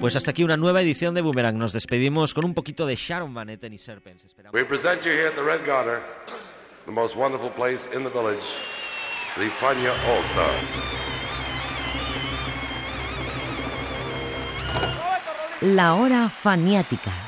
Pues hasta aquí una nueva edición de Boomerang. Nos despedimimos con un poquito de Sharon Van Etten y Serpents. Esperamos. We present you here at the Red Garter, the most wonderful place in the village, the Fania All Star. La hora faniática.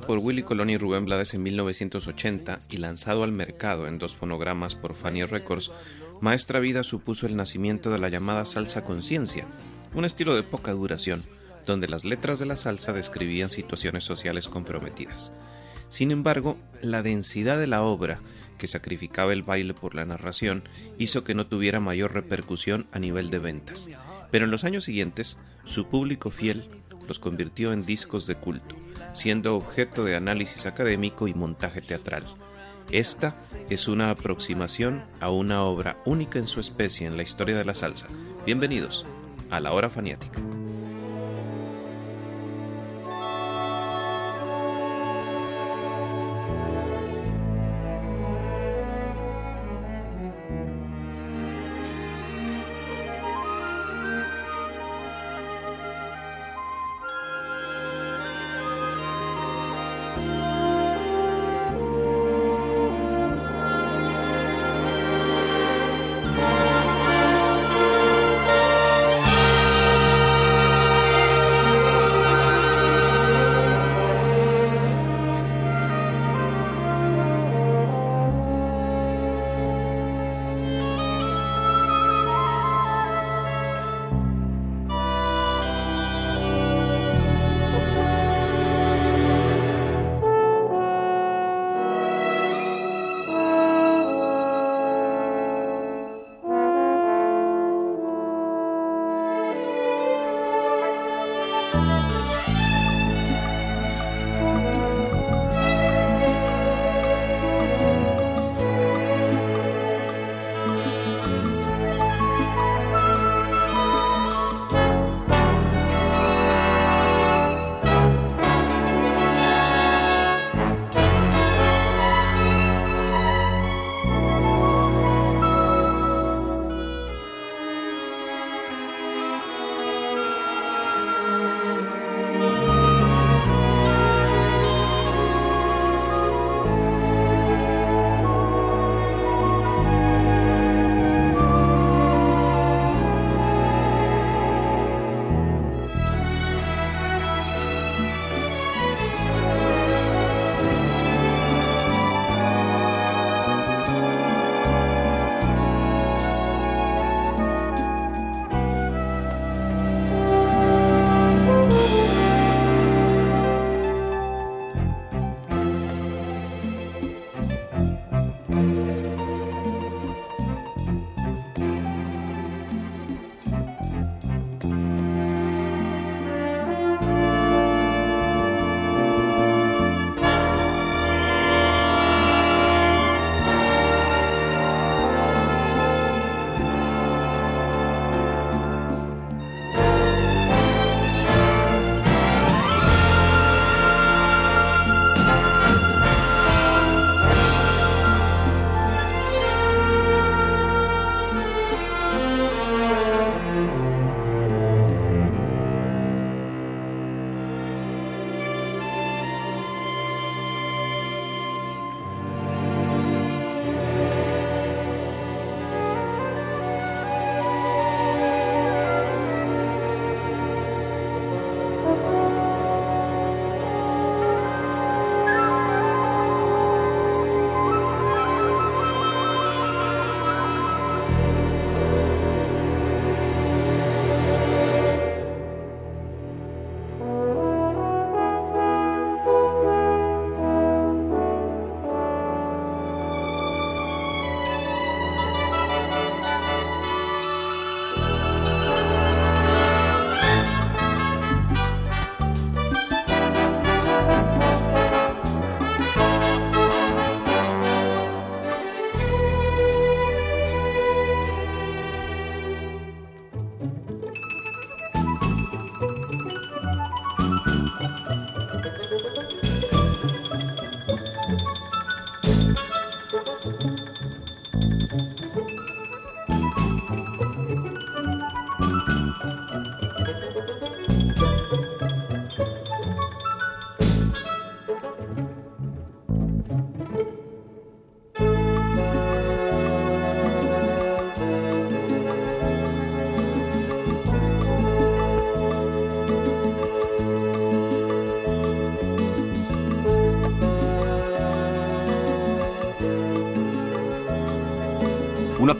Por Willy Colón y Rubén Blades en 1980 y lanzado al mercado en dos fonogramas por Fania Records, Maestra Vida supuso el nacimiento de la llamada salsa conciencia, un estilo de poca duración, donde las letras de la salsa describían situaciones sociales comprometidas. Sin embargo, la densidad de la obra, que sacrificaba el baile por la narración, hizo que no tuviera mayor repercusión a nivel de ventas. Pero en los años siguientes, su público fiel los convirtió en discos de culto, siendo objeto de análisis académico y montaje teatral. Esta es una aproximación a una obra única en su especie en la historia de la salsa. Bienvenidos a la hora faniática.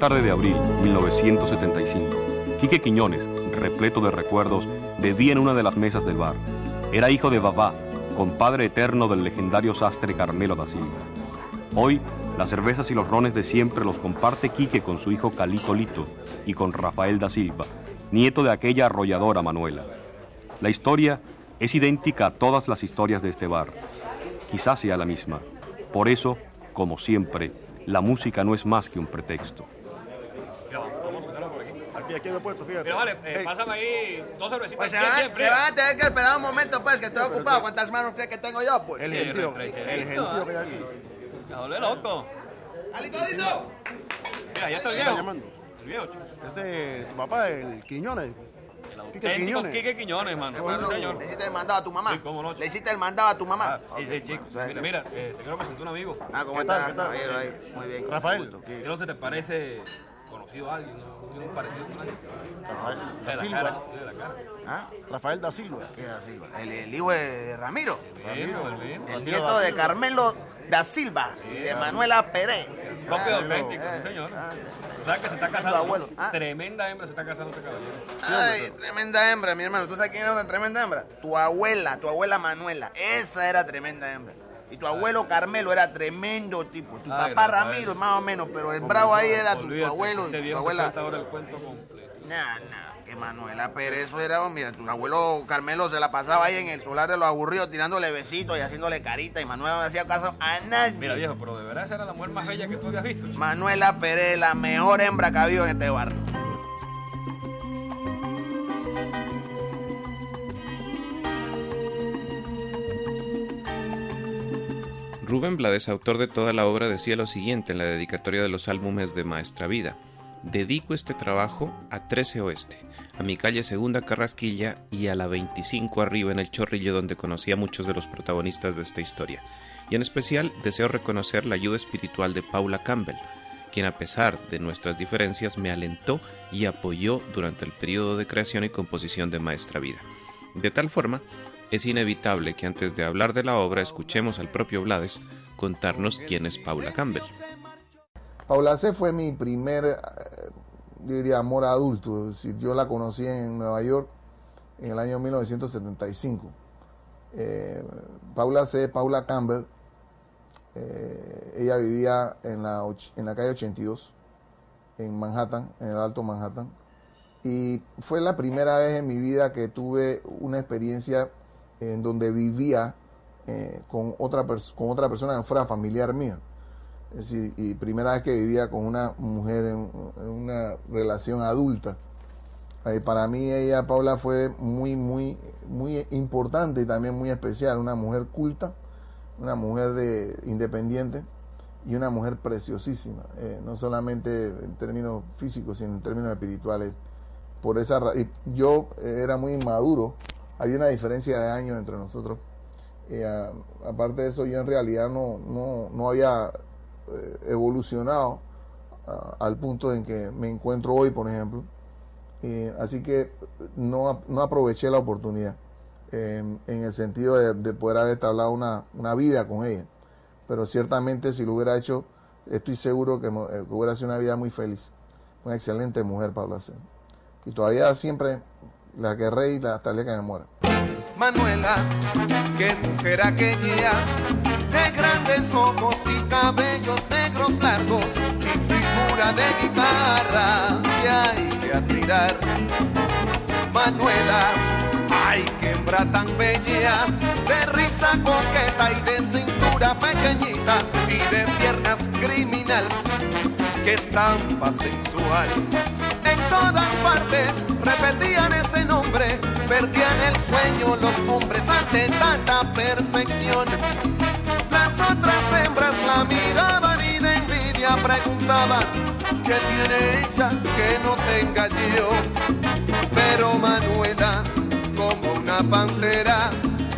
Tarde de abril 1975, Quique Quiñones, repleto de recuerdos, bebía en una de las mesas del bar. Era hijo de Babá, compadre eterno del legendario sastre Carmelo da Silva. Hoy, las cervezas y los rones de siempre los comparte Quique con su hijo Calito Lito y con Rafael da Silva, nieto de aquella arrolladora Manuela. La historia es idéntica a todas las historias de este bar. Quizás sea la misma. Por eso, como siempre, la música no es más que un pretexto. Aquí, aquí en el puesto, fíjate. Mira, vale, eh, pásame ahí dos cervecitas. Pues se bien, van, bien se van a tener que esperar un momento, pues, que estoy ocupado. ¿Cuántas manos crees que tengo yo, pues? El Sí, gentío, el gentío que hay aquí. Me loco. ¡Alito, alito! Mira, ya está el ¿Qué está viejo. llamando? El viejo, chico. Este, tu papá, el Quiñones. El auténtico Quiñones. Quique Quiñones, mano. Sí, señor. ¿Le hiciste el mandado a tu mamá? Sí, cómo no. ¿Le hiciste el mandado a tu mamá? Ah, sí, sí, chico. Mira, mira, eh, te quiero presentar un amigo. Ah, ¿cómo ¿Qué tal, estás? ahí. Muy bien. Rafael. ¿Qué no se te parece conocido a alguien? ¿No tiene un parecido con alguien? Rafael da la cara, Silva. de la cara. ¿Ah? Rafael da Silva. ¿Qué es así? El, el hijo de Ramiro. El mismo, el mismo. El nieto de Carmelo da Silva y de Manuela Pérez. Propio auténtico, sí, señor. Tú sabes que se está casando. abuelo. Ah. Tremenda hembra se está casando este caballero. Ay, tremenda hembra, mi hermano. ¿Tú sabes quién era una tremenda hembra? Tu abuela, tu abuela Manuela. Esa era tremenda hembra. Y tu abuelo Carmelo era tremendo tipo. Tu Ay, papá Rafael. Ramiro, más o menos, pero el bravo ahí era tu, abuelo Este y tu abuela. ahora el cuento completo. Nah, nah, que Manuela Pérez, eso era, mira, tu abuelo Carmelo se la pasaba ahí en el solar de los aburridos tirándole besitos y haciéndole carita y Manuela no hacía caso a nadie. Mira, viejo, pero de verdad esa era la mujer más bella que tú habías visto. Manuela Pérez, la mejor hembra que ha habido en este barrio. Rubén Blades, autor de toda la obra, decía lo siguiente en la dedicatoria de los álbumes de Maestra Vida. Dedico este trabajo a 13 Oeste, a mi calle Segunda Carrasquilla y a la 25 arriba en el Chorrillo donde conocí a muchos de los protagonistas de esta historia. Y en especial deseo reconocer la ayuda espiritual de Paula Campbell, quien a pesar de nuestras diferencias me alentó y apoyó durante el periodo de creación y composición de Maestra Vida. De tal forma, es inevitable que antes de hablar de la obra escuchemos al propio Blades contarnos quién es Paula Campbell. Paula C. fue mi primer, eh, diría, amor adulto. Yo la conocí en Nueva York en el año 1975. Eh, Paula C., Paula Campbell, eh, ella vivía en la, en la calle 82, en Manhattan, en el Alto Manhattan. Y fue la primera vez en mi vida que tuve una experiencia en donde vivía eh, con, otra con otra persona que fuera familiar mío. Es decir, y primera vez que vivía con una mujer en, una relación adulta. Eh, para mí ella, Paula, fue muy, muy, muy importante y también muy especial. Una mujer culta, una mujer de, independiente y una mujer preciosísima. eh, no solamente en términos físicos, sino en términos espirituales. Por esa y yo era muy inmaduro. Había una diferencia de años entre nosotros. Eh, aparte de eso, yo en realidad no, no, no había eh, evolucionado al punto en que me encuentro hoy, por ejemplo. Eh, así que no, no aproveché la oportunidad eh, en el sentido de, de poder haber entablado una, una vida con ella. Pero ciertamente si lo hubiera hecho, estoy seguro que, hubiera sido una vida muy feliz. Una excelente mujer, Pablo Acén. Y todavía siempre la querré y la, día que me muera. Manuela, qué mujer aquella, de grandes ojos y cabellos negros largos, y figura de guitarra que hay que admirar. Manuela, ay, qué hembra tan bella, de risa coqueta y de cintura pequeñita, y de piernas criminal, que estampa sensual. Todas partes repetían ese nombre, perdían el sueño los hombres ante tanta perfección. Las otras hembras la miraban y de envidia preguntaban, ¿qué tiene ella que no tenga yo? como Manuela, como una pantera.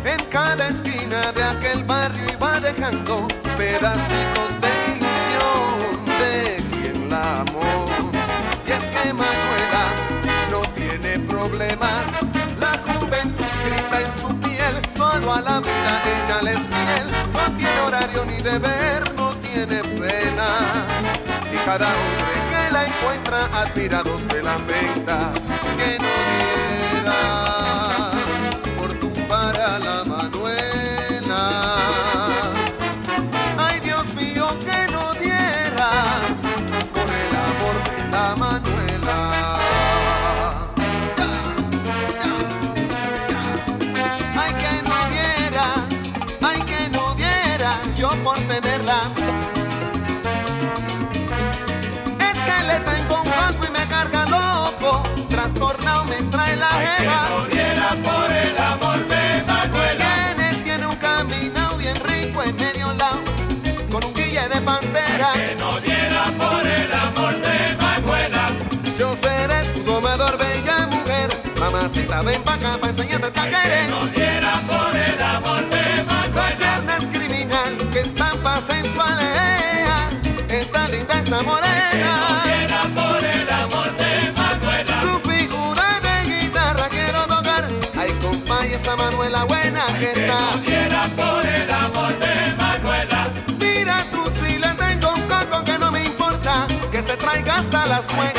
En cada esquina de aquel barrio iba dejando pedacitos de ilusión de quien la amó. Que Manuela no tiene problemas, la juventud grita en su piel, solo a la vida ella les miel, no tiene horario ni deber, no tiene pena. Y cada hombre que la encuentra admirado se lamenta que Mamacita, ven pa' acá pa' enseñarte el paquere. No diera por el amor de Manuela. pierna es criminal, que estampa sensual ella. Esta linda, esta morena. No diera por el amor de Manuela. Su figura de guitarra quiero tocar. Ay, compa, y esa Manuela buena que Que está. no diera por el amor de Manuela. Mira tú si le tengo un coco que no me importa. Que se traiga hasta la suegra.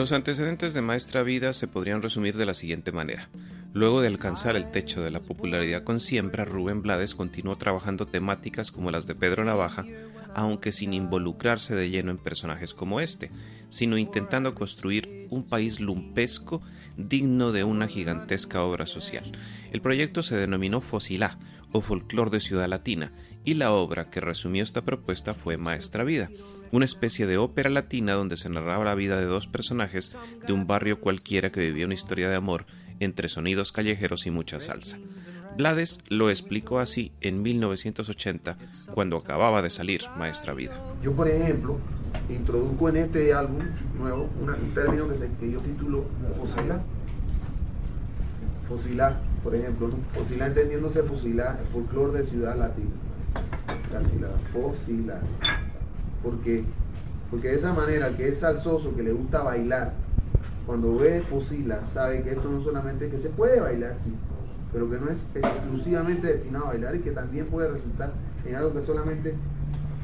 Los antecedentes de Maestra Vida se podrían resumir de la siguiente manera. Luego de alcanzar el techo de la popularidad con Siembra, Rubén Blades continuó trabajando temáticas como las de Pedro Navaja, aunque sin involucrarse de lleno en personajes como este, sino intentando construir un país lumpesco digno de una gigantesca obra social. El proyecto se denominó Fosilá, o Folclor de Ciudad Latina, y la obra que resumió esta propuesta fue Maestra Vida, una especie de ópera latina donde se narraba la vida de dos personajes de un barrio cualquiera que vivía una historia de amor entre sonidos callejeros y mucha salsa. Blades lo explicó así en 1980, cuando acababa de salir Maestra Vida. Yo, por ejemplo, introduzco en este álbum nuevo un término que, se, que yo titulo fosilar. Fosilar, por ejemplo, ¿no? fosilar entendiéndose fosilar, el folclore de Ciudad Latina. La sílaba, fosilar. ¿Por qué? Porque de esa manera, que es salsoso, que le gusta bailar, cuando ve fosila, sabe que esto no solamente que se puede bailar, sí, pero que no es exclusivamente destinado a bailar y que también puede resultar en algo que solamente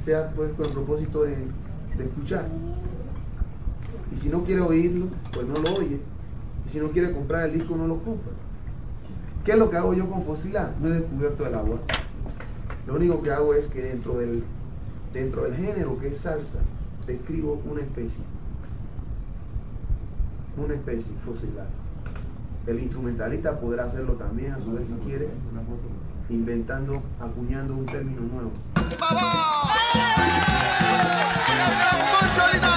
sea pues con el propósito de, de escuchar. Y si no quiere oírlo, pues no lo oye. Y si no quiere comprar el disco, no lo compra. ¿Qué es lo que hago yo con Fosila? No he descubierto el agua. Lo único que hago es que dentro del, dentro del género que es salsa, describo una especie. Una especie fosilar. El instrumentalista podrá hacerlo también a su vez si quiere, inventando, acuñando un término nuevo. Ah,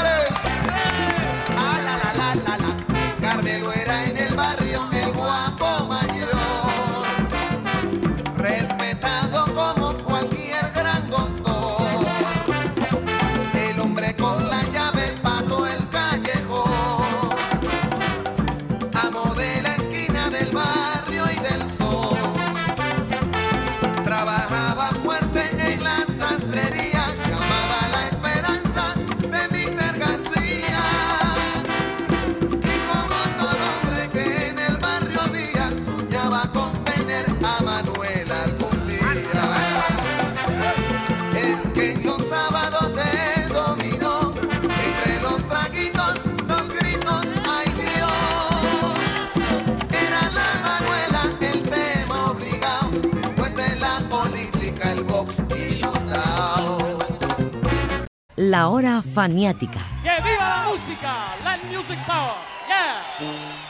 soñaba con tener a Manuel algún día. Es que en los sábados de dominó, entre los traguitos, los gritos, ¡ay Dios! Era la Manuela el tema obligado, después de la política, el box y los daos. La hora faniática. ¡Que viva la música! ¡Land Music Power! ¡Yeah!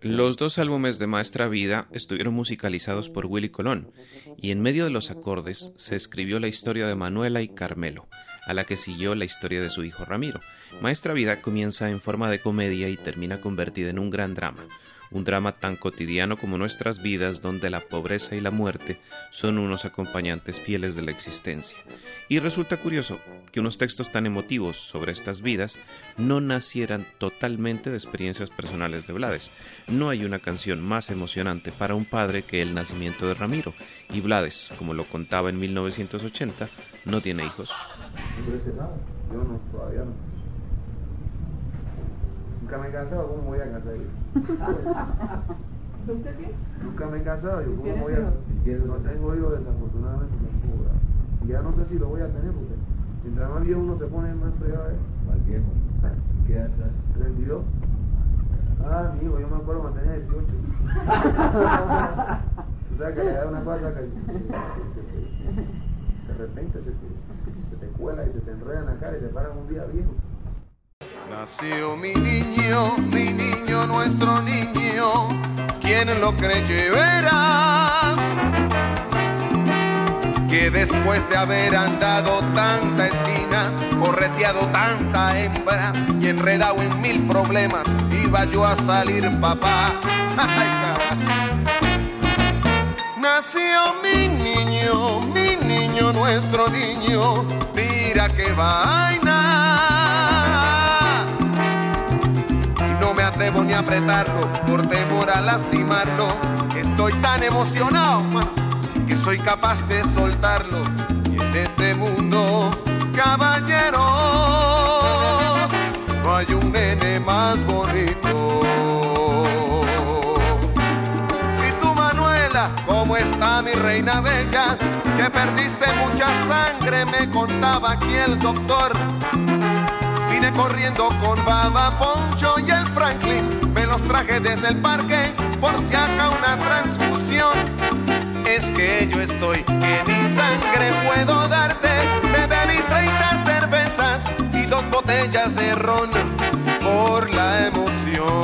Los dos álbumes de Maestra Vida estuvieron musicalizados por Willy Colón, y en medio de los acordes se escribió la historia de Manuela y Carmelo, a la que siguió la historia de su hijo Ramiro. Maestra Vida comienza en forma de comedia y termina convertida en un gran drama, un drama tan cotidiano como nuestras vidas donde la pobreza y la muerte son unos acompañantes fieles de la existencia. Y resulta curioso que unos textos tan emotivos sobre estas vidas no nacieran totalmente de experiencias personales de Blades. No hay una canción más emocionante para un padre que el nacimiento de Ramiro, y Blades, como lo contaba en 1980, no tiene hijos. Yo no, todavía no. Nunca me he cansado, ¿cómo voy a cansar yo? ¿Nunca qué? Nunca me he cansado, yo cómo ¿Tienes voy a... hijos? No tengo hijos desafortunadamente tampoco, ¿verdad? Y ya no sé si lo voy a tener porque mientras más viejo uno se pone más fregado. ¿Cuál viejo? ¿Qué edad traes? 32. Ah, mi hijo, yo me acuerdo cuando tenía 18. o sea que la edad es una cosa que se- se- de repente se te, se te cuela y se te enreda en la cara y te paran un día viejo. Nació mi niño, mi niño, nuestro niño, quien lo verá. Que después de haber andado tanta esquina, correteado tanta hembra y enredado en mil problemas, iba yo a salir papá. Nació mi niño, mi niño, nuestro niño, mira qué vaina. Ni apretarlo por temor a lastimarlo. Estoy tan emocionado, que soy capaz de soltarlo. Y en este mundo, caballeros, no hay un nene más bonito. Y tú, Manuela, ¿cómo está mi reina bella? Que perdiste mucha sangre, me contaba aquí el doctor. Corriendo con Baba Poncho y el Franklin. Me los traje desde el parque por si acá una transfusión. Es que yo estoy que ni sangre puedo darte. Me bebí 30 cervezas y dos botellas de ron por la emoción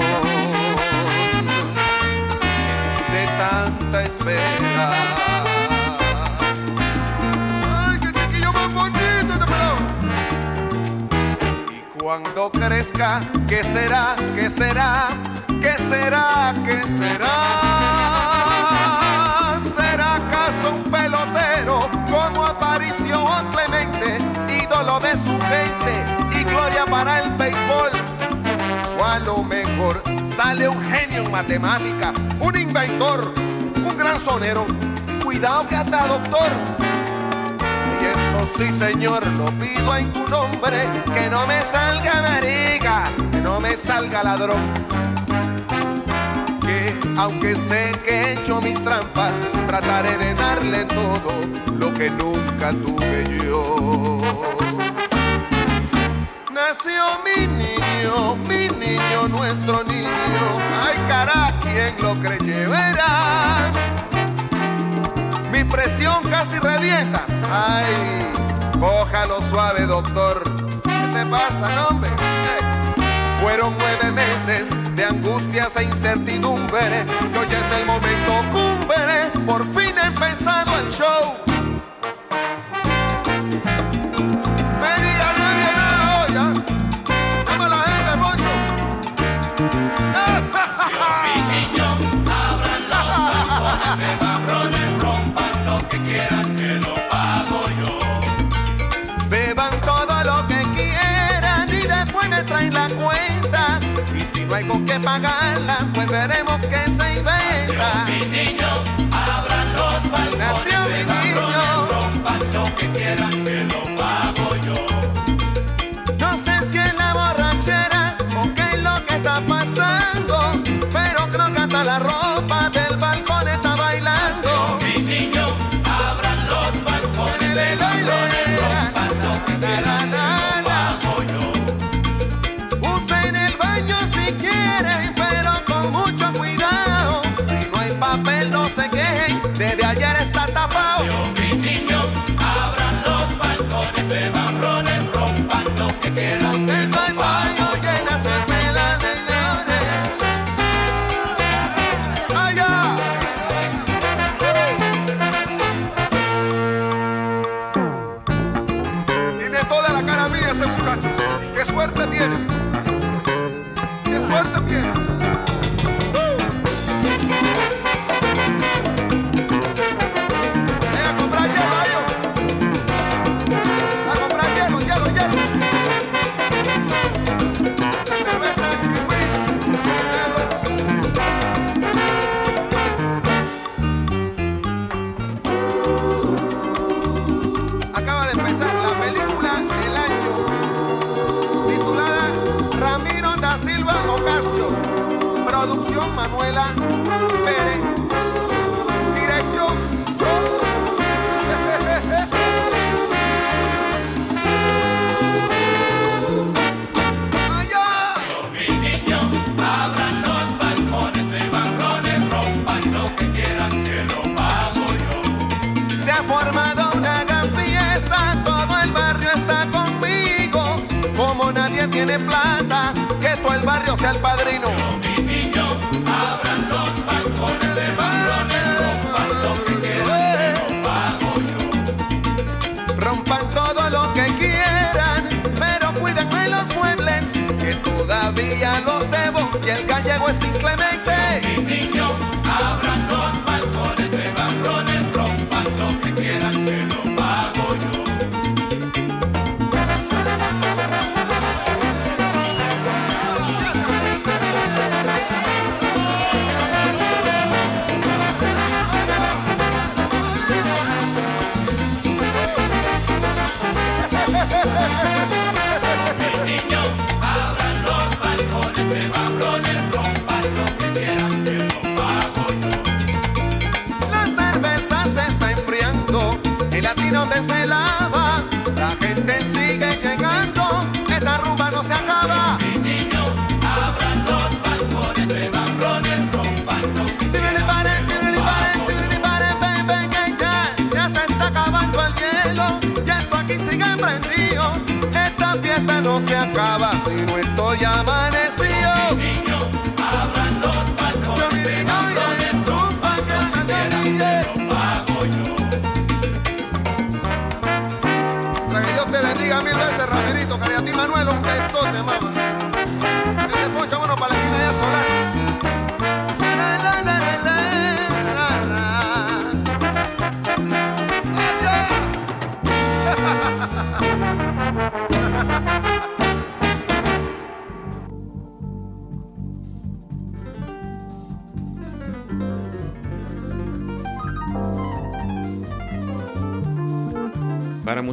de tanta espera. Cuando crezca, ¿qué será? ¿Qué será? ¿Qué será? ¿Qué será? ¿Será acaso un pelotero como Aparicio o Clemente, ídolo de su gente y gloria para el béisbol? O a lo mejor sale un genio en matemática, un inventor, un gran sonero. Y cuidado que hasta doctor sí señor, lo pido en tu nombre, que no me salga marica, que no me salga ladrón. Que aunque sé que he hecho mis trampas, trataré de darle todo lo que nunca tuve yo. Nació mi niño, mi niño, nuestro niño, ay cara, quien lo creyera presión casi revienta. Ay, cójalo suave, doctor. ¿Qué te pasa, hombre? Eh, fueron nueve meses de angustias e incertidumbre. Y hoy es el momento cumbre. Por fin he empezado el show.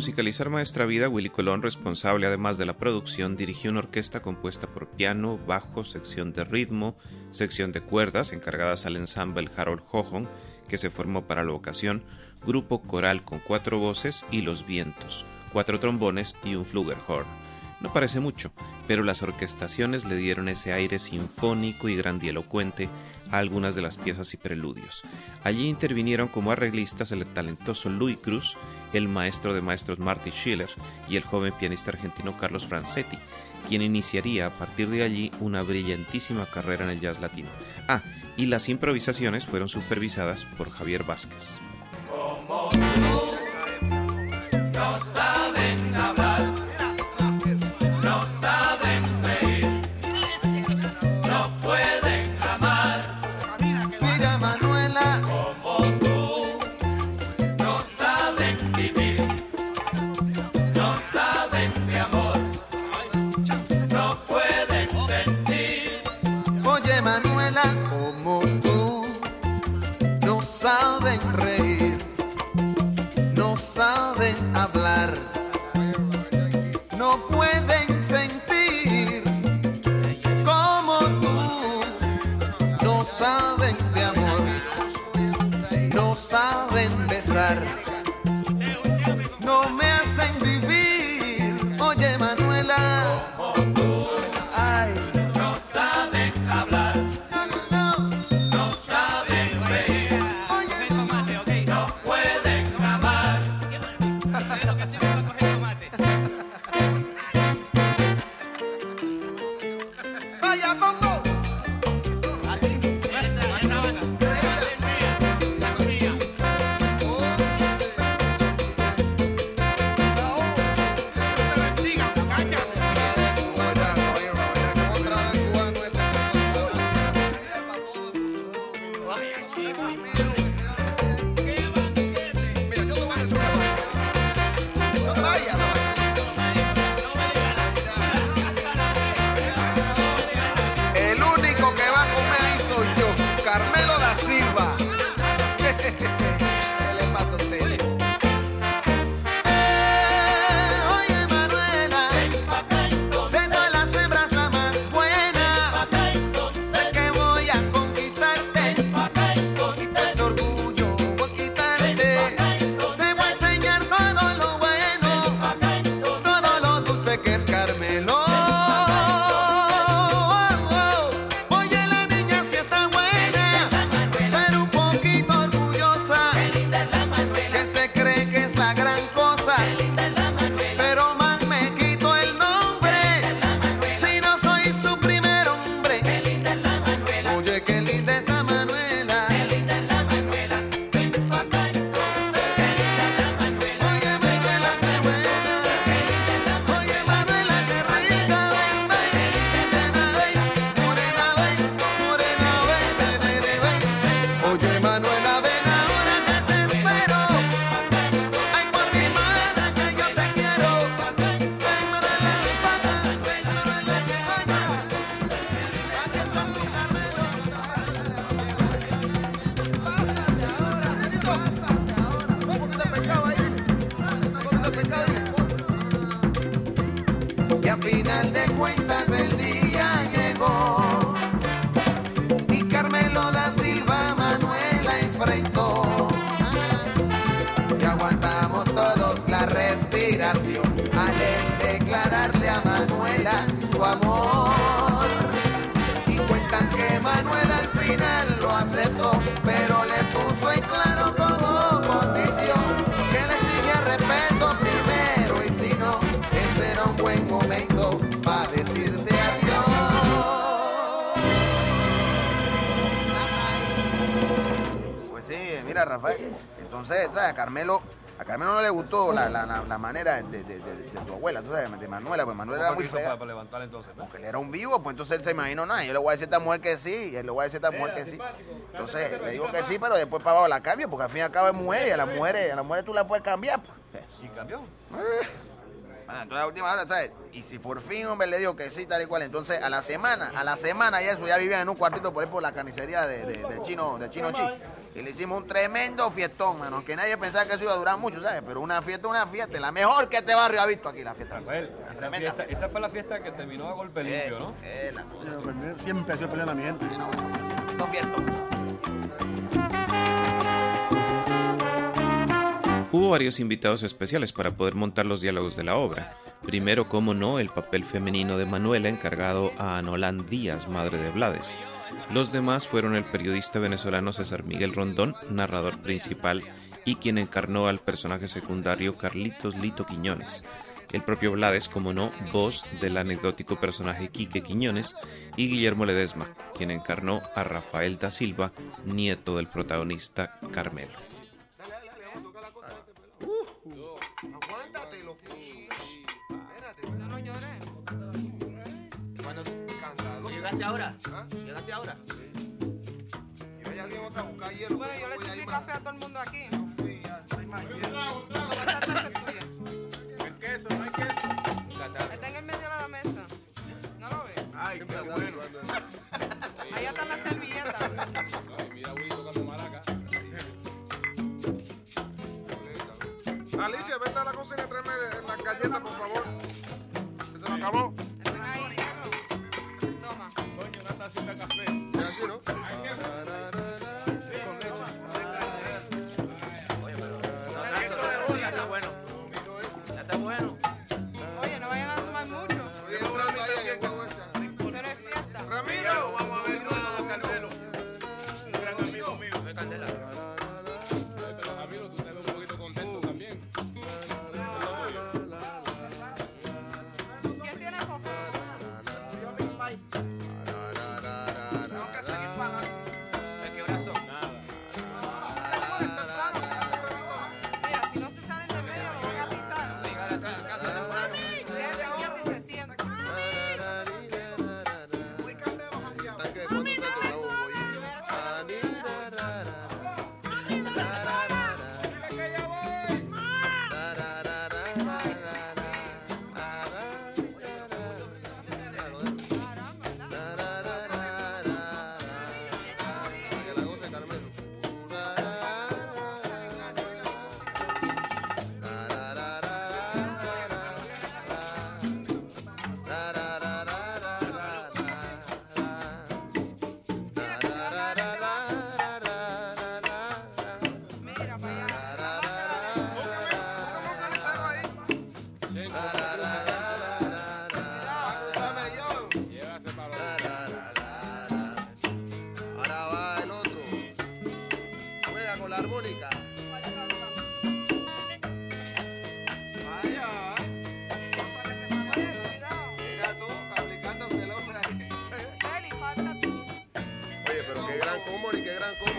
Musicalizar Maestra Vida, Willy Colón, responsable además de la producción, dirigió una orquesta compuesta por piano, bajo, sección de ritmo, sección de cuerdas, encargadas al ensamble Harold Hohon, que se formó para la ocasión, grupo coral con cuatro voces y los vientos, cuatro trombones y un flugelhorn. No parece mucho, pero las orquestaciones le dieron ese aire sinfónico y grandielocuente a algunas de las piezas y preludios. Allí intervinieron como arreglistas el talentoso Louis Cruz, el maestro de maestros Marty Schiller y el joven pianista argentino Carlos Francetti, quien iniciaría a partir de allí una brillantísima carrera en el jazz latino. Ah, y las improvisaciones fueron supervisadas por Javier Vázquez. Pues mira, Rafael. Entonces, ¿sabes? A Carmelo, a Carmelo no le gustó la, la, la, la manera de, de, de- de tu abuela, tú sabes, de Manuela, pues Manuela era ¿Cómo muy fea. para, para levantar entonces? Porque él era un vivo, pues entonces él se imaginó nada. Yo le voy a decir a esta mujer que sí, y él le voy a decir a esta mujer que sí. Entonces le digo que sí, pero después para abajo la cambio, porque al fin y al cabo es mujer, y a las mujeres, a las mujeres tú la puedes cambiar. pues. ¿Y cambió? Bueno, entonces a última hora, ¿sabes? Y si por fin, hombre, le digo que sí, tal y cual, entonces a la semana, a la semana y eso, ya vivían en un cuartito por ahí por la carnicería de, de, de Chino, de Chino Chi. Y le hicimos un tremendo fiestón, mano, aunque nadie pensaba que eso iba a durar mucho, ¿sabes? Pero una fiesta, una fiesta, la mejor que este barrio ha visto aquí, la fiesta. Rafael, esa, Tremenda fiesta- esa fue la fiesta que terminó a golpe limpio, ¿no? Eh, la cosa. Siempre ha sido mi gente. Dos fiestos. Hubo varios invitados especiales para poder montar los diálogos de la obra. Primero, como no, el papel femenino de Manuela encargado a Anolán Díaz, madre de Blades. Los demás fueron el periodista venezolano César Miguel Rondón, narrador principal, y quien encarnó al personaje secundario Carlitos Lito Quiñones. El propio Blades, como no, voz del anecdótico personaje Quique Quiñones, y Guillermo Ledesma, quien encarnó a Rafael da Silva, nieto del protagonista Carmelo. ¿Llegaste ahora? ¿Ah? ¿Llegaste ahora? Y vaya alguien otra a buscar hielo. Bueno, yo le sirví ir café a todo el mundo aquí. Yo fui ya, no hay más hielo. El queso, no hay queso. Está en el medio de la mesa. ¿No lo ves? Ay, qué bueno. Allá están las servilletas. Alicia, vete a la cocina y tráeme las galletas, por favor.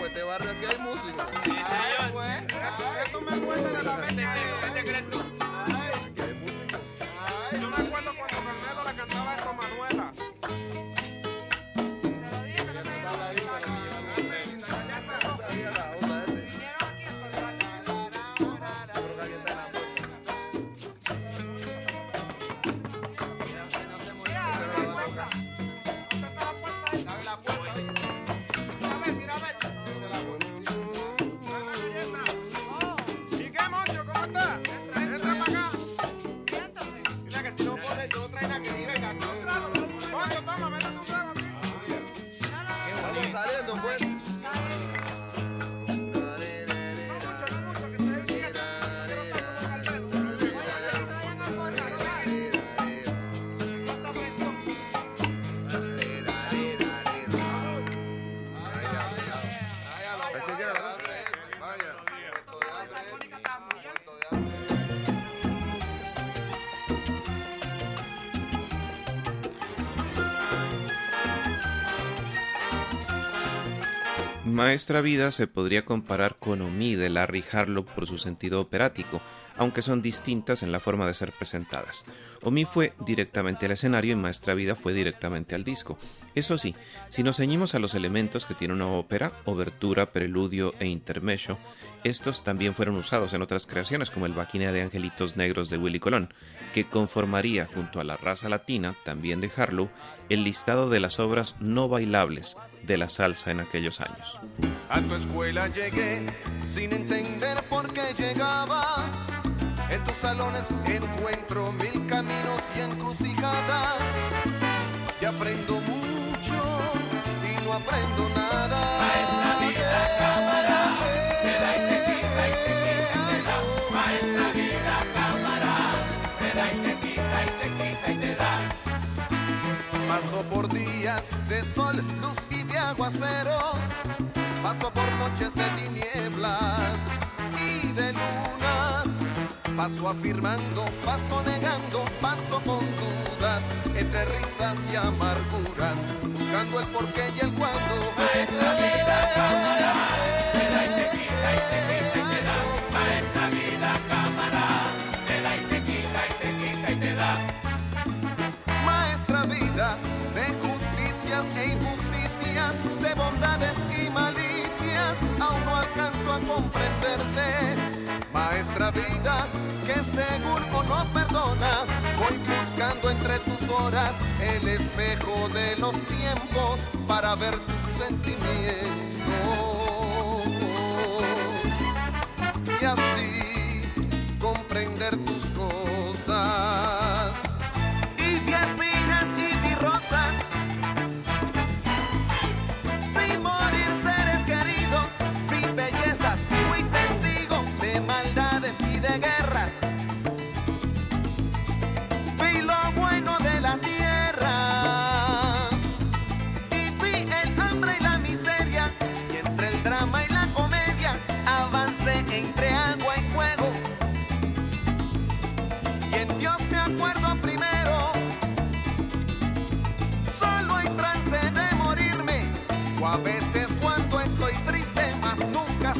Este barrio aquí hay música. Ay, pues. Esto me de la vez Maestra Vida se podría comparar con Omi de Larry Harlow por su sentido operático, aunque son distintas en la forma de ser presentadas. Omi fue directamente al escenario y Maestra Vida fue directamente al disco. Eso sí, si nos ceñimos a los elementos que tiene una ópera, obertura, preludio e intermedio, estos también fueron usados en otras creaciones como el Vaquina de Angelitos Negros de Willy Colón, que conformaría junto a la raza latina, también de Harlow, el listado de las obras no bailables de la salsa en aquellos años. A tu escuela llegué sin entender por qué llegaba. En tus salones encuentro mil caminos y encrucijadas. Y aprendo mucho y no aprendo nada. Maestra vida, cámara, te da y te quita y te quita y te da. Maestra vida, cámara, te da y te quita y te quita y te da. Paso por días de sol, aguaceros. Paso por noches de tinieblas y de lunas. Paso afirmando, paso negando, paso con dudas, entre risas y amarguras, buscando el porqué y el cuándo. Maestra vida, cámara, te te a comprenderte. Maestra vida que seguro no perdona, voy buscando entre tus horas el espejo de los tiempos para ver tus sentimientos. Y así comprender tus cosas.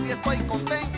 Si estoy contento.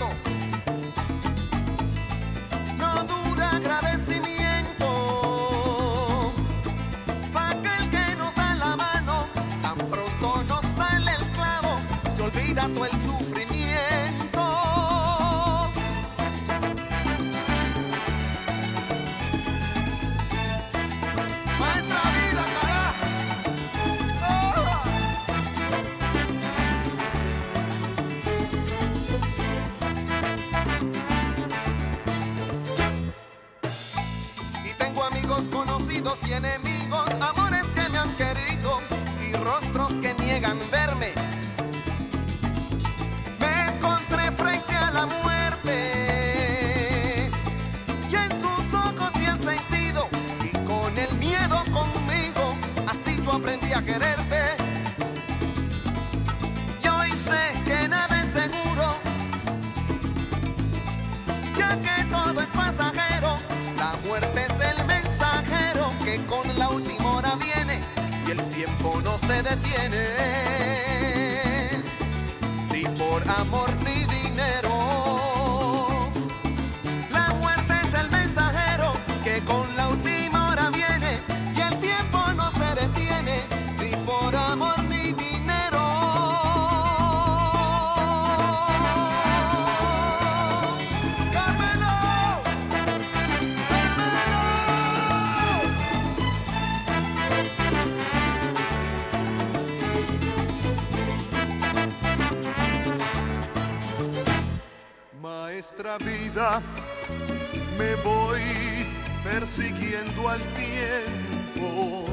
Tiempo.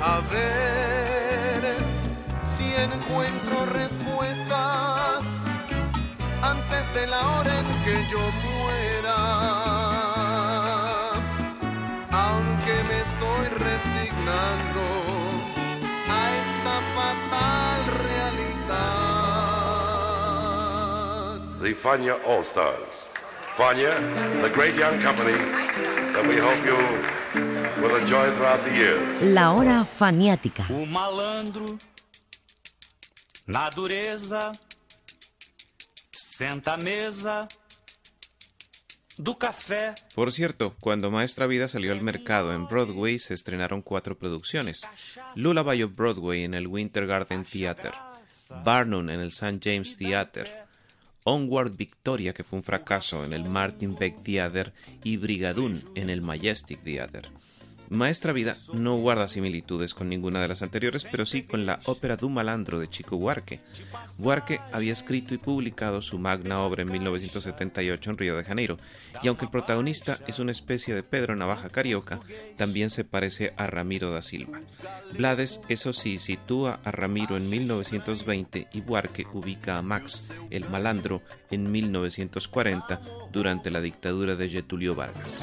A ver si encuentro respuestas antes de la hora en que yo muera. Aunque me estoy resignando a esta fatal realidad. The Fania All Stars. Fania, the great young company that we hope you will enjoy throughout the years. La hora faniática. O malandro, na dureza, senta à mesa, Por cierto, cuando Maestra Vida salió al mercado en Broadway se estrenaron cuatro producciones. Lullaby of Broadway en el Winter Garden Theater, Barnum en el St. James Theater, Onward Victoria, que fue un fracaso, en el Martin Beck Theater y Brigadoon en el Majestic Theater. Maestra Vida no guarda similitudes con ninguna de las anteriores, pero sí con la ópera Du Malandro de Chico Buarque. Buarque había escrito y publicado su magna obra en 1978 en Río de Janeiro, y aunque el protagonista es una especie de Pedro Navaja Carioca, también se parece a Ramiro da Silva. Blades, eso sí, sitúa a Ramiro en 1920 y Buarque ubica a Max, el malandro, en 1940 durante la dictadura de Getulio Vargas.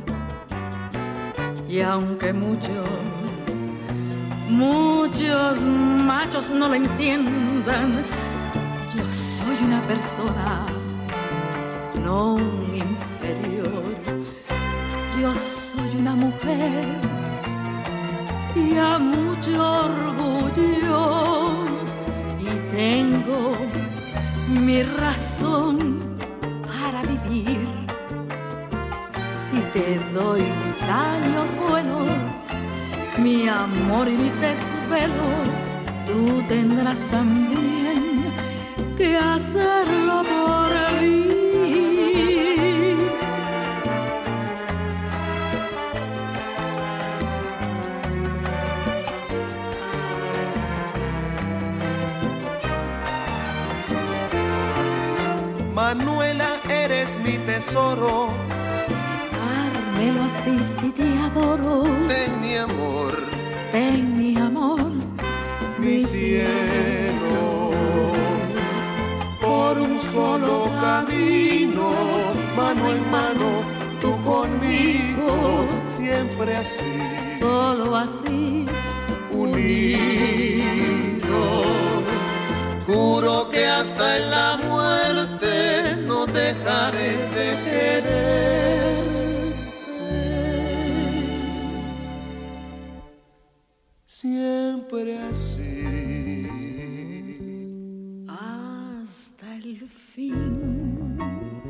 Y aunque muchos, muchos machos no lo entiendan, yo soy una persona, no inferior. Yo soy una mujer y a mucho orgullo y tengo mi razón amor y mis desvelos, tú tendrás también que hacerlo por mí. Manuela, eres mi tesoro. Carmelo, así sí te adoro. Ten mi amor, Ten mi amor, mi cielo. Por un solo camino, mano en mano, tú conmigo, siempre así, solo así. unidos. Juro que hasta en la muerte no dejaré de Siempre así. hasta el fin.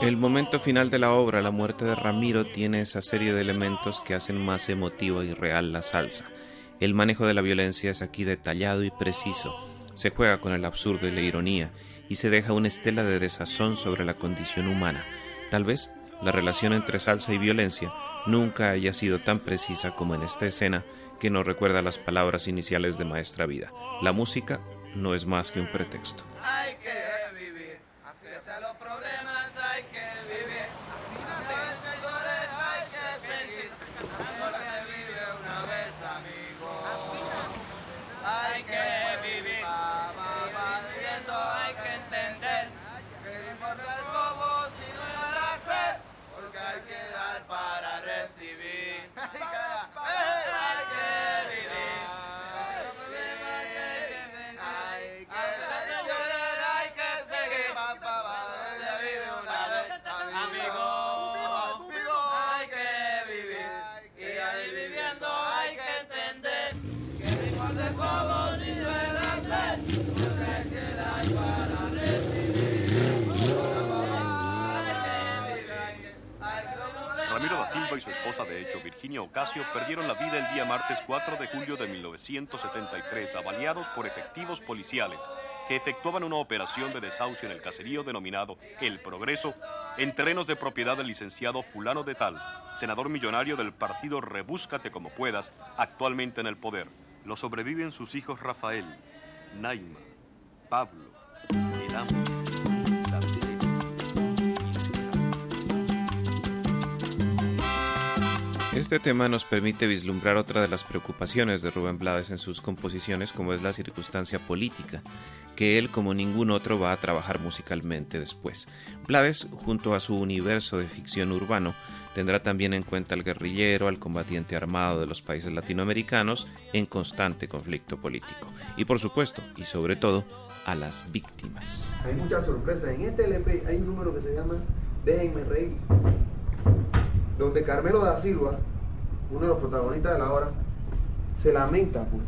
El momento final de la obra, la muerte de Ramiro, tiene esa serie de elementos que hacen más emotiva y real la salsa. El manejo de la violencia es aquí detallado y preciso. Se juega con el absurdo y la ironía y se deja una estela de desazón sobre la condición humana. Tal vez la relación entre salsa y violencia nunca haya sido tan precisa como en esta escena que nos recuerda las palabras iniciales de Maestra Vida. La música no es más que un pretexto. Ramiro da Silva y su esposa de hecho, Virginia Ocasio, perdieron la vida el día martes 4 de julio de 1973, avaliados por efectivos policiales que efectuaban una operación de desahucio en el caserío denominado El Progreso, en terrenos de propiedad del licenciado Fulano de Tal, senador millonario del partido Rebúscate como puedas, actualmente en el poder. Lo sobreviven sus hijos Rafael, Naima, Pablo, Elam, Este tema nos permite vislumbrar otra de las preocupaciones de Rubén Blades en sus composiciones, como es la circunstancia política, que él como ningún otro va a trabajar musicalmente después. Blades, junto a su universo de ficción urbano, tendrá también en cuenta al guerrillero, al combatiente armado de los países latinoamericanos en constante conflicto político. Y por supuesto, y sobre todo, a las víctimas. Hay muchas sorpresas. En este LP hay un número que se llama Déjenme reír, donde Carmelo da Silva, uno de los protagonistas de la obra, se lamenta pues,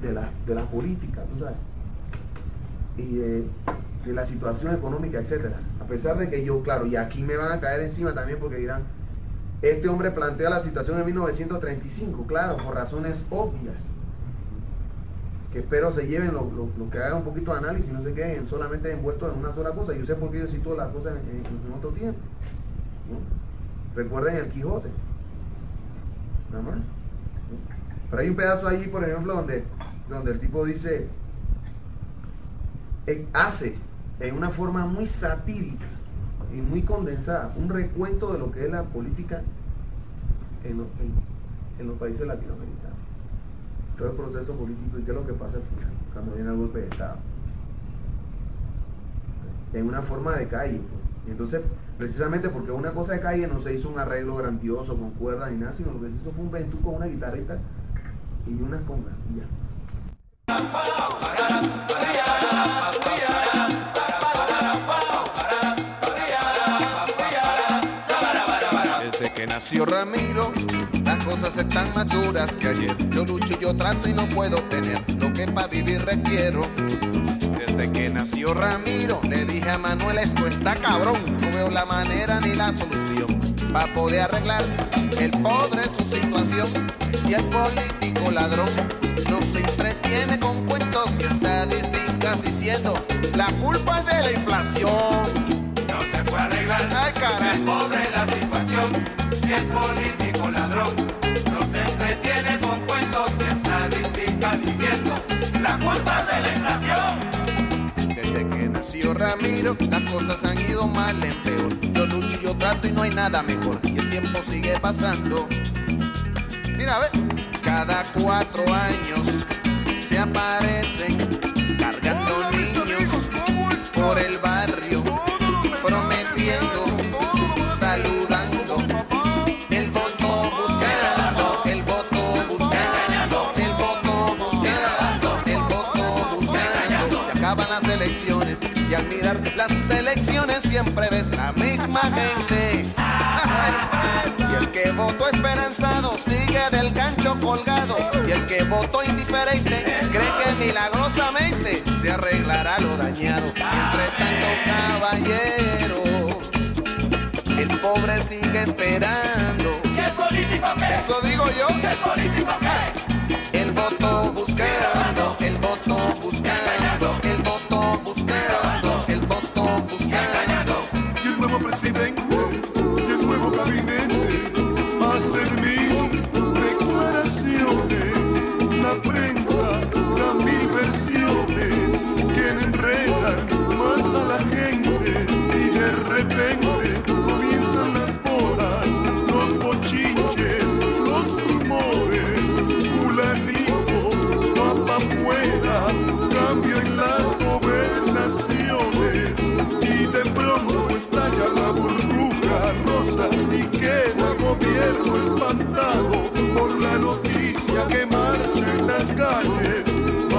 de, la, de la política, ¿tú sabes? Y de, la situación económica, etcétera. A pesar de que yo, claro, y aquí me van a caer encima también porque dirán, este hombre plantea la situación en 1935, claro, por razones obvias. Que espero se lleven lo, lo- lo que hagan un poquito de análisis, no se queden solamente envueltos en una sola cosa. Yo sé por qué yo cito las cosas en, otro tiempo. Recuerden el Quijote. Nada más. Pero hay un pedazo allí, por ejemplo, donde, donde el tipo dice, eh, hace en una forma muy satírica y muy condensada un recuento de lo que es la política en los países latinoamericanos. Todo el proceso político y qué es lo que pasa al final, cuando viene el golpe de Estado. En una forma de calle. pues. Entonces, precisamente porque una cosa de calle no se hizo un arreglo grandioso con cuerdas ni nada, sino lo que se hizo fue un ventú con una guitarrita y unas congas. ya. Desde que nació Ramiro, las cosas están más duras que ayer. Yo lucho y yo trato y no puedo tener lo que para vivir requiero. Desde que nació Ramiro, le dije a Manuel, esto está cabrón. No veo la manera ni la solución para poder arreglar el pobre su situación. Si el político ladrón no se entretiene con cuentos y estadísticas diciendo la culpa es de la inflación. No se puede arreglar Ay, el pobre la situación. Si el político ladrón no se entretiene con cuentos y estadísticas diciendo la culpa es de la inflación. Ramiro, las cosas han ido mal en peor. Yo lucho y yo trato y no hay nada mejor. Y el tiempo sigue pasando. Mira, a ver, cada cuatro años se aparecen cargando niños por el barrio, prometiendo, mirar las elecciones siempre ves la misma gente. Y el que votó esperanzado sigue del gancho colgado. Y el que votó indiferente cree que milagrosamente se arreglará lo dañado. Entre tanto, caballeros, el pobre sigue esperando. ¿Y el político qué? Eso digo yo. ¿Y el político qué? El voto buscando,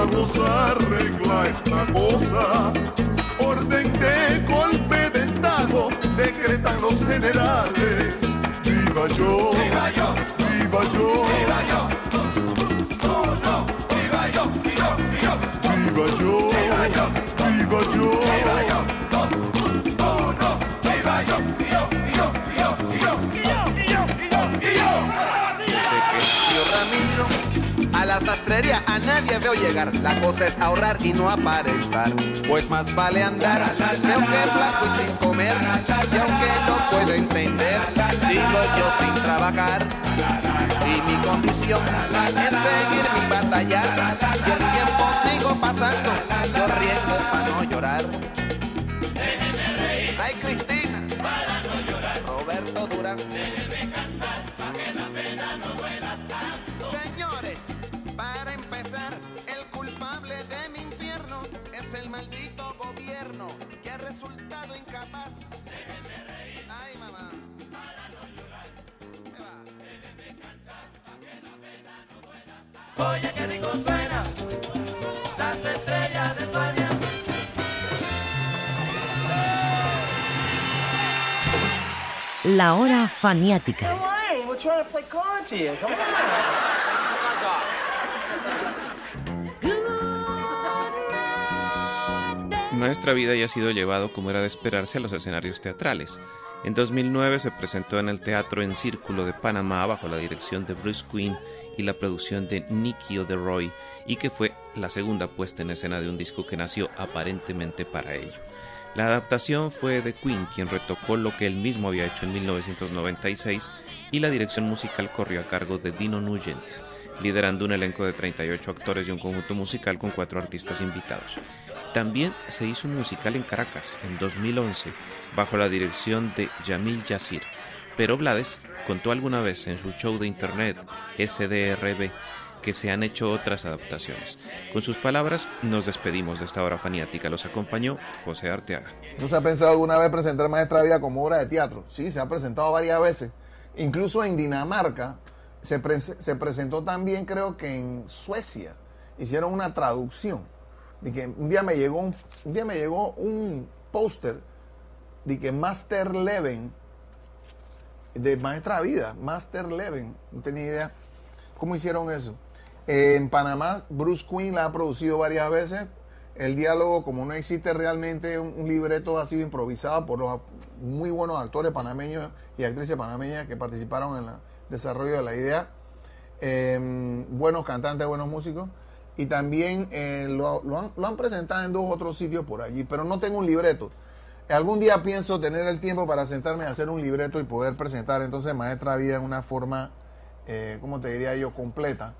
Vamos a arreglar esta cosa. Orden de golpe de estado decretan los generales. Viva yo, Viva yo, viva yo, viva yo. A nadie veo llegar. La cosa es ahorrar y no aparentar. Pues más vale andar. Veo que flaco y sin comer. Y aunque no puedo entender, sigo yo sin trabajar. Y mi condición es seguir mi batalla. Y el tiempo sigo pasando. Yo riego para no llorar. Gobierno que ha resultado incapaz. Déjeme reír. Ay, mamá. Para no llorar. ¿Qué va? Déjeme cantar para que la pena no duela Oye, qué rico suena las estrellas de España. La hora faniática. Hey, we're trying to play cards here. Come on. Maestra Vida ya ha sido llevado, como era de esperarse, a los escenarios teatrales. En 2009 se presentó en el Teatro en Círculo de Panamá bajo la dirección de Bruce Quinn y la producción de Nicky O'Deroy, y que fue la segunda puesta en escena de un disco que nació aparentemente para ello. La adaptación fue de Quinn, quien retocó lo que él mismo había hecho en 1996, y la dirección musical corrió a cargo de Dino Nugent, liderando un elenco de 38 actores y un conjunto musical con cuatro artistas invitados. También se hizo un musical en Caracas en 2011 bajo la dirección de Yamil Yasir, pero Blades contó alguna vez en su show de internet SDRB que se han hecho otras adaptaciones. Con sus palabras nos despedimos de esta hora faniática. Los acompañó José Arteaga. ¿No se ha pensado alguna vez presentar Maestra Vida como obra de teatro? Sí, se ha presentado varias veces. Incluso en Dinamarca se, se presentó también, creo que en Suecia. Hicieron una traducción. De que un día me llegó un, día me llegó un póster de que Master Leven de Maestra Vida, Master Leven, no tenía idea cómo hicieron eso. En Panamá, Bruce Quinn la ha producido varias veces. El diálogo, como no existe realmente un, libreto, ha sido improvisado por los muy buenos actores panameños y actrices panameñas que participaron en el desarrollo de la idea. Eh, buenos cantantes, buenos músicos. Y también eh, lo, han, presentado en dos otros sitios por allí, pero no tengo un libreto. Algún día pienso tener el tiempo para sentarme a hacer un libreto y poder presentar entonces Maestra Vida en una forma, eh, ¿cómo te diría yo?, completa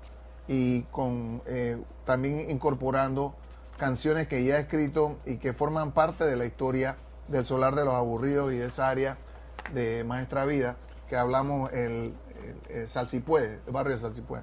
y con eh, también incorporando canciones que ya he escrito y que forman parte de la historia del Solar de los Aburridos y de esa área de Maestra Vida que hablamos el, el, el el barrio de Salsipuede.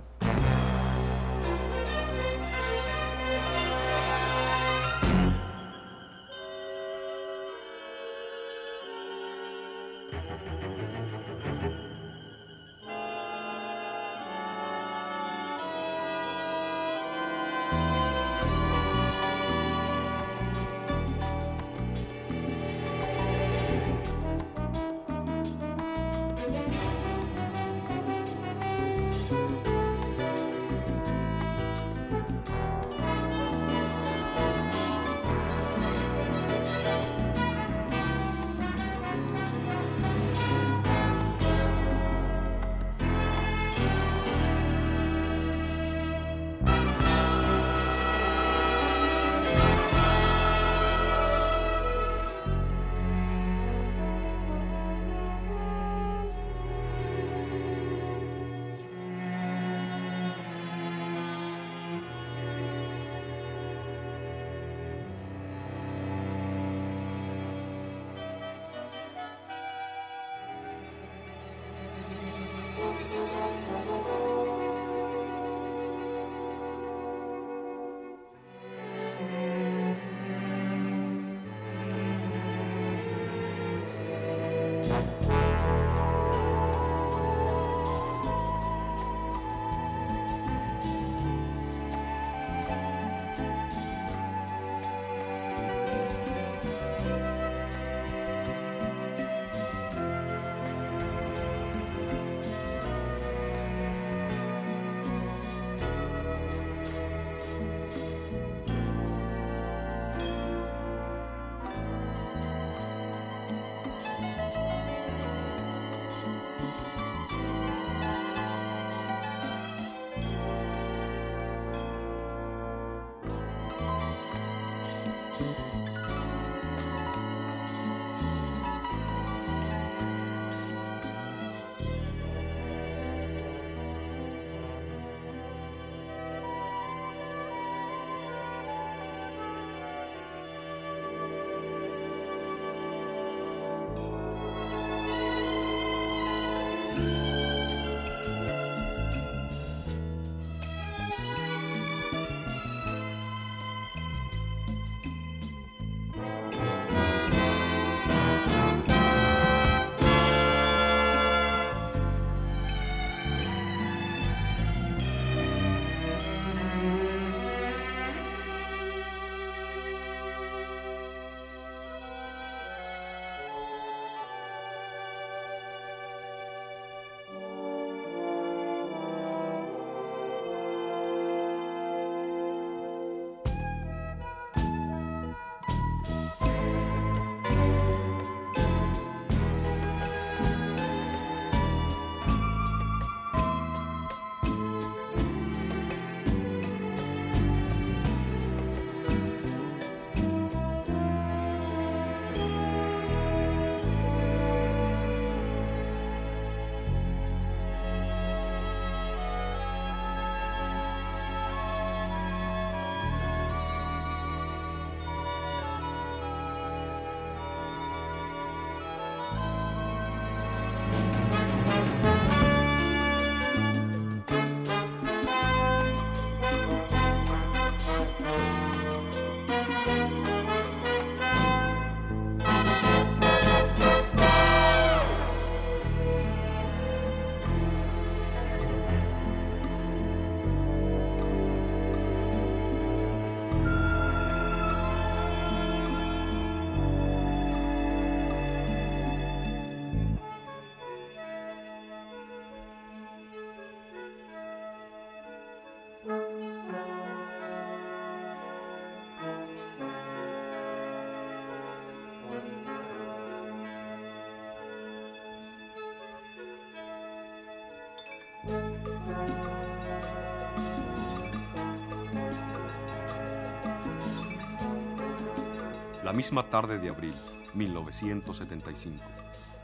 La misma tarde de abril, 1975.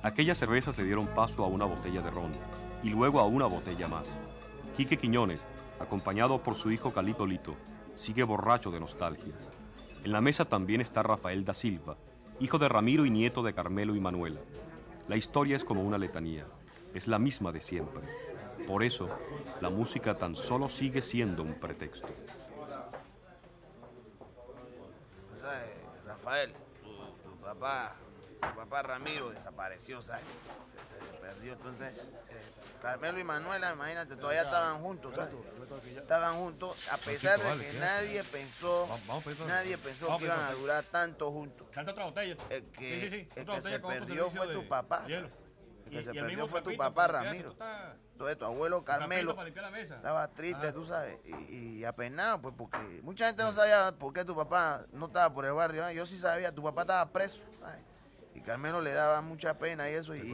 Aquellas cervezas le dieron paso a una botella de ron y luego a una botella más. Quique Quiñones, acompañado por su hijo Calito Lito, sigue borracho de nostalgias. En la mesa también está Rafael da Silva, hijo de Ramiro y nieto de Carmelo y Manuela. La historia es como una letanía, es la misma de siempre. Por eso, la música tan solo sigue siendo un pretexto. Rafael, tu, tu papá, tu papá Ramiro desapareció, ¿sabes? Se, se perdió. Entonces, eh, Carmelo y Manuela, imagínate, todavía estaban juntos, ¿sabes? Estaban juntos, a pesar de que nadie pensó, nadie pensó Vamos, que iban a durar tanto juntos. Canta otra botella. El que, sí, sí, sí. el Otra que botella se perdió fue de tu papá. ¿sabes? El Y- que se y el perdió mismo fue tu papá Ramiro. está- Entonces tu abuelo Carmelo estaba triste, Ah. tú sabes, y, y apenado, pues porque mucha gente no sabía por qué tu papá no estaba por el barrio. Yo sí sabía, tu papá estaba preso, ¿sabes? Y Carmelo le daba mucha pena y eso, y,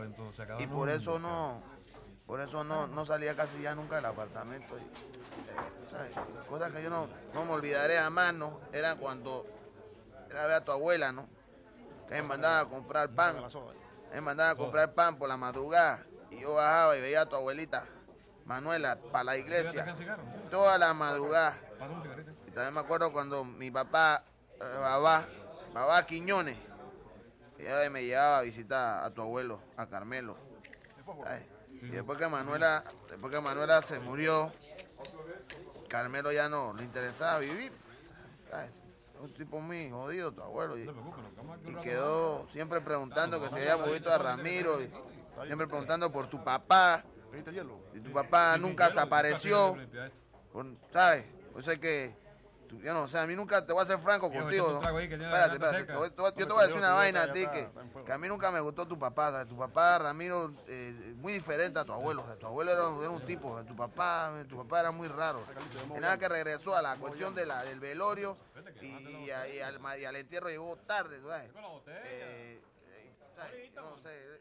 por eso no, por eso no, no salía casi ya nunca del apartamento. Y, eh, ¿sabes? Cosas que yo no, no me olvidaré jamás, ¿no? Era cuando era ver a tu abuela, ¿no? Que me mandaba a comprar pan. Me mandaba a comprar pan por la madrugada. Y yo bajaba y veía a tu abuelita, Manuela, para la iglesia. Toda la madrugada. Y también me acuerdo cuando mi papá, eh, Babá, Babá Quiñones, ella me llevaba a visitar a tu abuelo, a Carmelo. ¿sabes? Y después que Manuela, después que Manuela se murió, Carmelo ya no le interesaba vivir. ¿sabes? Un tipo muy jodido, tu abuelo. Y, y quedó siempre preguntando que se había movido a Ramiro. Y siempre preguntando por tu papá. Y tu papá nunca se apareció. por- ¿Sabes? Por eso es que. Tú- yo no sé, a mí nunca te voy a ser franco contigo. ¿no? ahí Espérate, espérate. seca. te voy- te voy- Yo te voy a decir una vaina a ti que, que a mí nunca me gustó tu papá. ¿sabes? Tu papá, Ramiro, eh, muy diferente a tu abuelo. ¿sabes? Tu abuelo era, un- era un tipo. Tu papá, tu papá era muy raro. Y nada que regresó a la cuestión de la, del velorio y, a- y al, y al entierro llegó tarde. ¿sabes? Eh, eh, ¿sabes? No sé.